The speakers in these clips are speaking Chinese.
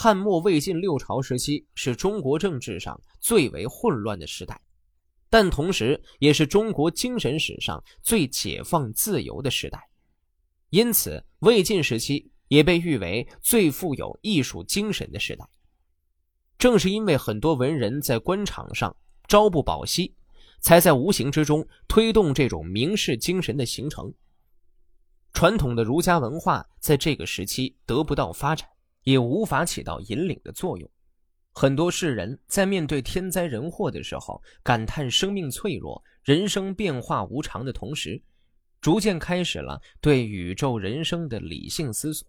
汉末魏晋六朝时期是中国政治上最为混乱的时代，但同时也是中国精神史上最解放自由的时代。因此，魏晋时期也被誉为最富有艺术精神的时代。正是因为很多文人在官场上朝不保夕，才在无形之中推动这种名士精神的形成。传统的儒家文化在这个时期得不到发展，也无法起到引领的作用。很多世人在面对天灾人祸的时候，感叹生命脆弱、人生变化无常的同时，逐渐开始了对宇宙人生的理性思索。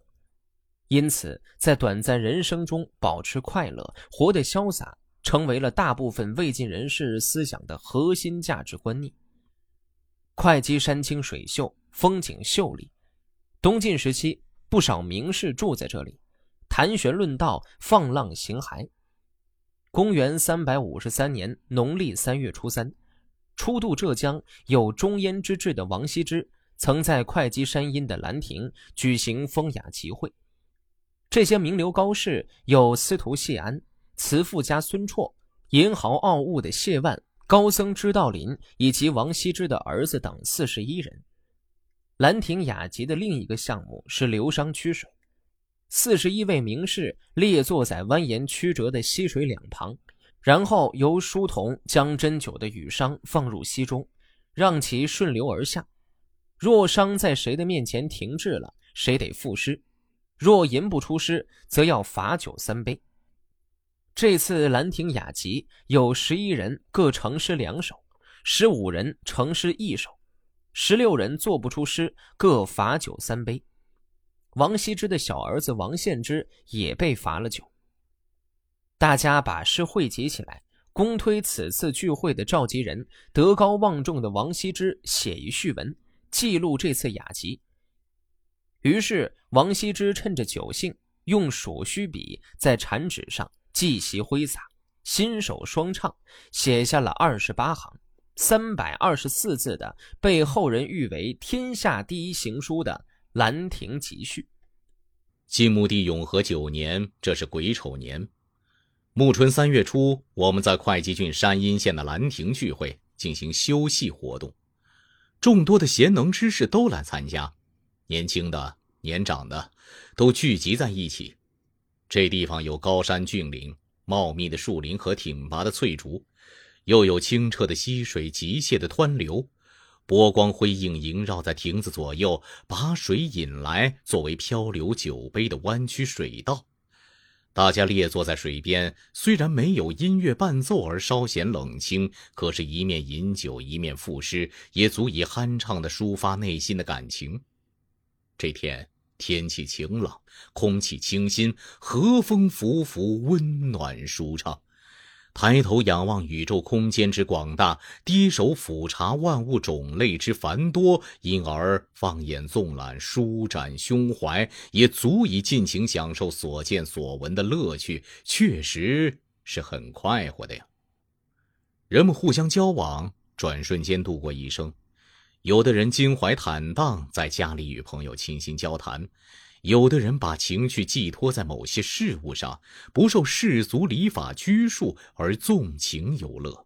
因此，在短暂人生中保持快乐、活得潇洒，成为了大部分魏晋人士思想的核心价值观念。会稽山清水秀，风景秀丽。东晋时期，不少名士住在这里，谈玄论道，放浪形骸。公元三百五十三年农历三月初三，初渡浙江有中焉之志的王羲之，曾在会稽山阴的兰亭举行风雅集会。这些名流高士有司徒谢安、慈父家孙绰、银豪傲物的谢万、高僧知道林以及王羲之的儿子等四十一人。兰亭雅集的另一个项目是流觞曲水，四十一位名士列坐在蜿蜒曲折的溪水两旁，然后由书童将斟酒的羽觞放入溪中，让其顺流而下。若觞在谁的面前停滞了，谁得赋诗。若吟不出诗，则要罚酒三杯。这次兰亭雅集有十一人各成诗两首，十五人成诗一首，十六人作不出诗，各罚酒三杯。王羲之的小儿子王献之也被罚了酒。大家把诗汇集起来，公推此次聚会的召集人德高望重的王羲之写一序文，记录这次雅集。于是，王羲之趁着酒兴，用鼠须笔在产纸上细习挥洒，心手双畅，写下了二十八行、三百二十四字的被后人誉为天下第一行书的《兰亭集序》。晋穆帝永和九年，这是癸丑年，暮春三月初，我们在会稽郡山阴县的兰亭聚会进行修戏活动，众多的贤能之士都来参加。年轻的、年长的，都聚集在一起。这地方有高山峻岭、茂密的树林和挺拔的翠竹，又有清澈的溪水、急泻的湍流，波光辉映，萦绕在亭子左右，把水引来，作为漂流酒杯的弯曲水道。大家列坐在水边，虽然没有音乐伴奏而稍显冷清，可是，一面饮酒，一面赋诗，也足以酣畅地抒发内心的感情。这天天气晴朗，空气清新，和风拂拂，温暖舒畅。抬头仰望宇宙空间之广大，低首俯察万物种类之繁多，因而放眼纵览，舒展胸怀，也足以尽情享受所见所闻的乐趣，确实是很快活的呀。人们互相交往，转瞬间度过一生。有的人襟怀坦荡，在家里与朋友倾心交谈；有的人把情绪寄托在某些事物上，不受世俗礼法拘束而纵情游乐。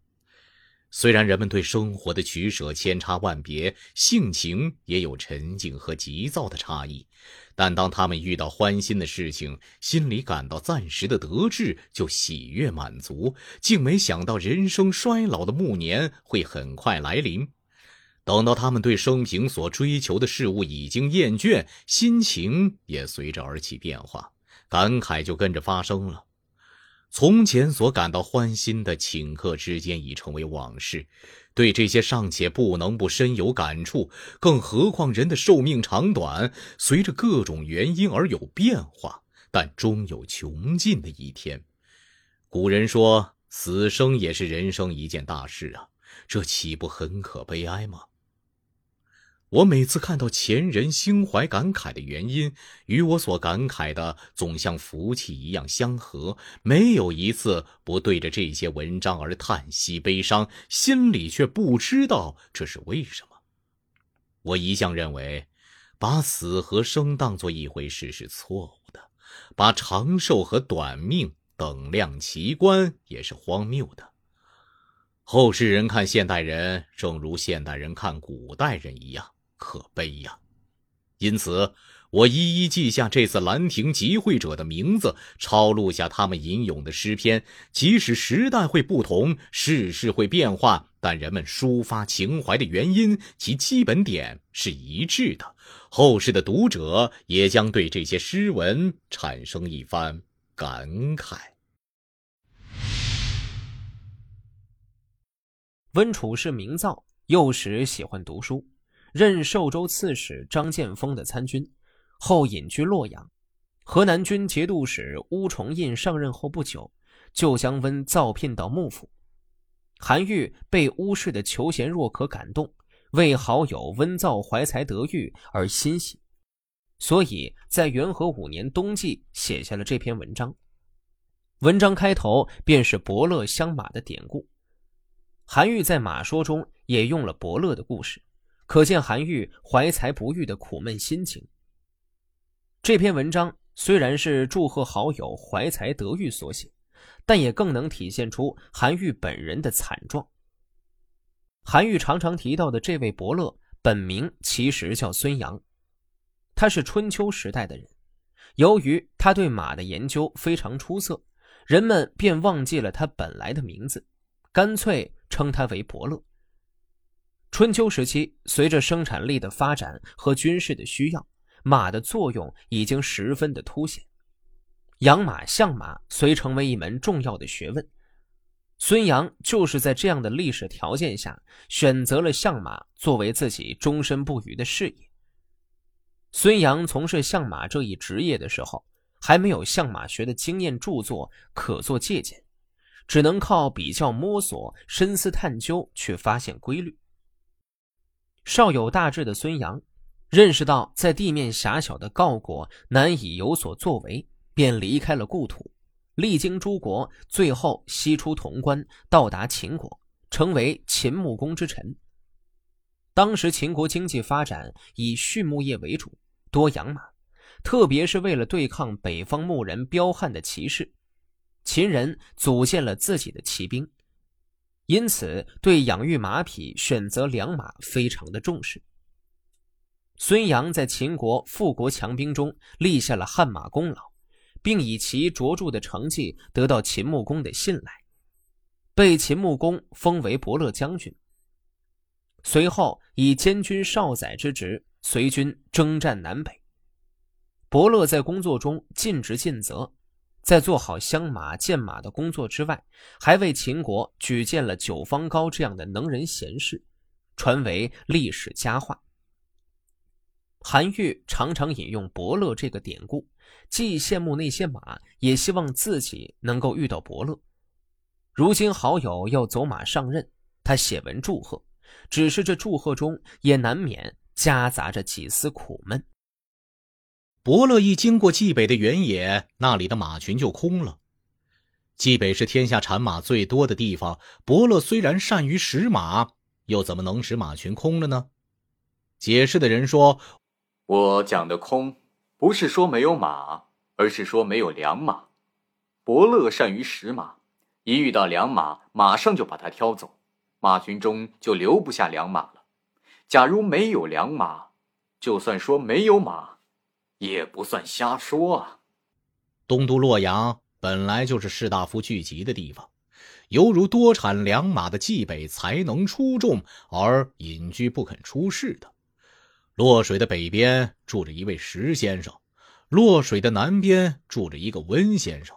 虽然人们对生活的取舍千差万别，性情也有沉静和急躁的差异，但当他们遇到欢心的事情，心里感到暂时的得志，就喜悦满足，竟没想到人生衰老的暮年会很快来临。等到他们对生平所追求的事物已经厌倦，心情也随着而起变化，感慨就跟着发生了。从前所感到欢欣的顷刻之间已成为往事，对这些尚且不能不深有感触，更何况人的寿命长短，随着各种原因而有变化，但终有穷尽的一天。古人说，死生也是人生一件大事啊，这岂不很可悲哀吗？我每次看到前人心怀感慨的原因，与我所感慨的总像福气一样相合，没有一次不对着这些文章而叹息悲伤，心里却不知道这是为什么。我一向认为，把死和生当做一回事是错误的，把长寿和短命等量齐观也是荒谬的。后世人看现代人，正如现代人看古代人一样可悲呀。因此，我一一记下这次兰亭集会者的名字，抄录下他们吟咏的诗篇。即使时代会不同，世事会变化，但人们抒发情怀的原因，其基本点是一致的。后世的读者也将对这些诗文产生一番感慨。温楚是明造，幼时喜欢读书，任寿州刺史张建峰的参军，后隐居洛阳。河南军节度使乌崇胤上任后不久，就将温造聘到幕府。韩愈被乌氏的求贤若渴感动，为好友温造怀才得遇而欣喜，所以在元和五年冬季写下了这篇文章。文章开头便是伯乐相马的典故。韩愈在《马说》中也用了伯乐的故事，可见韩愈怀才不遇的苦闷心情。这篇文章虽然是祝贺好友怀才得遇所写，但也更能体现出韩愈本人的惨状。韩愈常常提到的这位伯乐，本名其实叫孙阳，他是春秋时代的人。由于他对马的研究非常出色，人们便忘记了他本来的名字，干脆。称他为伯乐。春秋时期，随着生产力的发展和军事的需要，马的作用已经十分的凸显。养马、相马虽成为一门重要的学问，孙杨就是在这样的历史条件下，选择了相马作为自己终身不渝的事业。孙杨从事相马这一职业的时候，还没有相马学的经验著作可做借鉴。只能靠比较摸索、深思探究去发现规律。少有大志的孙杨，认识到在地面狭小的郜国难以有所作为，便离开了故土，历经诸国，最后西出潼关，到达秦国，成为秦穆公之臣。当时秦国经济发展以畜牧业为主，多养马，特别是为了对抗北方牧人彪悍的骑士。秦人组建了自己的骑兵，因此对养育马匹、选择良马非常的重视。孙杨在秦国富国强兵中立下了汗马功劳，并以其卓著的成绩得到秦穆公的信赖，被秦穆公封为伯乐将军。随后以监军少宰之职随军征战南北。伯乐在工作中尽职尽责。在做好相马、荐马的工作之外，还为秦国举荐了九方高这样的能人贤士，传为历史佳话。韩愈常常引用伯乐这个典故，既羡慕那些马，也希望自己能够遇到伯乐。如今好友要走马上任，他写文祝贺，只是这祝贺中也难免夹杂着几丝苦闷。伯乐一经过冀北的原野，那里的马群就空了。冀北是天下产马最多的地方，伯乐虽然善于识马，又怎么能使马群空了呢？解释的人说：“我讲的空，不是说没有马，而是说没有良马。伯乐善于识马，一遇到良马，马上就把它挑走，马群中就留不下良马了。假如没有良马，就算说没有马。”也不算瞎说啊。东都洛阳本来就是士大夫聚集的地方，犹如多产良马的冀北才能出众而隐居不肯出世的。洛水的北边住着一位石先生，洛水的南边住着一个温先生。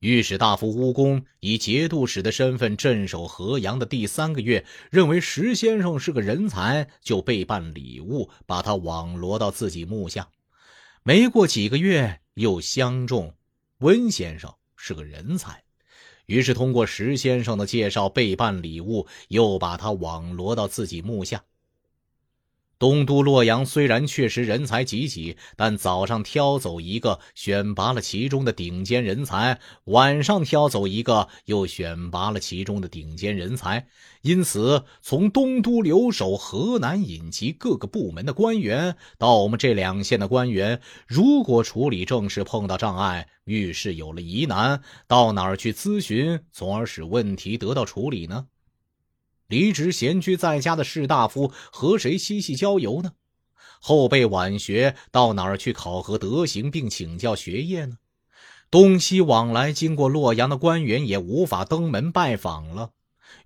御史大夫乌公以节度使的身份镇守河阳的第三个月，认为石先生是个人才，就备办礼物，把他网罗到自己幕下。没过几个月，又相中温先生是个人才，于是通过石先生的介绍备办礼物，又把他网罗到自己幕下。东都洛阳虽然确实人才济济，但早上挑走一个，选拔了其中的顶尖人才；晚上挑走一个，又选拔了其中的顶尖人才。因此，从东都留守、河南引集各个部门的官员，到我们这两县的官员，如果处理政事碰到障碍，遇事有了疑难，到哪儿去咨询，从而使问题得到处理呢？离职闲居在家的士大夫和谁嬉戏郊游呢？后辈晚学到哪儿去考核德行并请教学业呢？东西往来经过洛阳的官员也无法登门拜访了。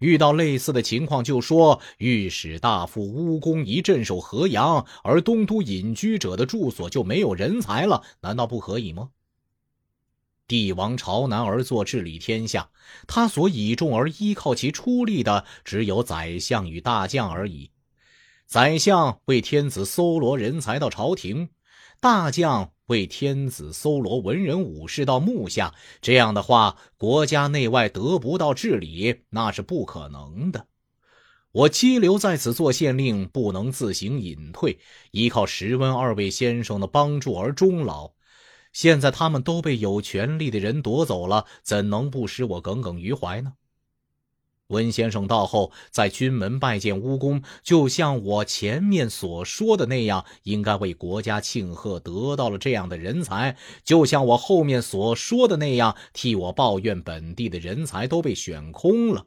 遇到类似的情况，就说御史大夫乌公一镇守河阳，而东都隐居者的住所就没有人才了，难道不可以吗？帝王朝南而坐，治理天下。他所倚重而依靠其出力的，只有宰相与大将而已。宰相为天子搜罗人才到朝廷，大将为天子搜罗文人武士到幕下。这样的话，国家内外得不到治理，那是不可能的。我羁留在此做县令，不能自行隐退，依靠石温二位先生的帮助而终老。现在他们都被有权力的人夺走了，怎能不使我耿耿于怀呢？温先生到后，在军门拜见乌公，就像我前面所说的那样，应该为国家庆贺得到了这样的人才；就像我后面所说的那样，替我抱怨本地的人才都被选空了。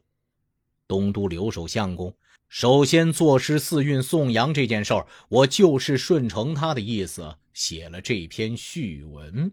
东都留守相公。首先，作诗四韵颂扬这件事儿，我就是顺承他的意思写了这篇序文。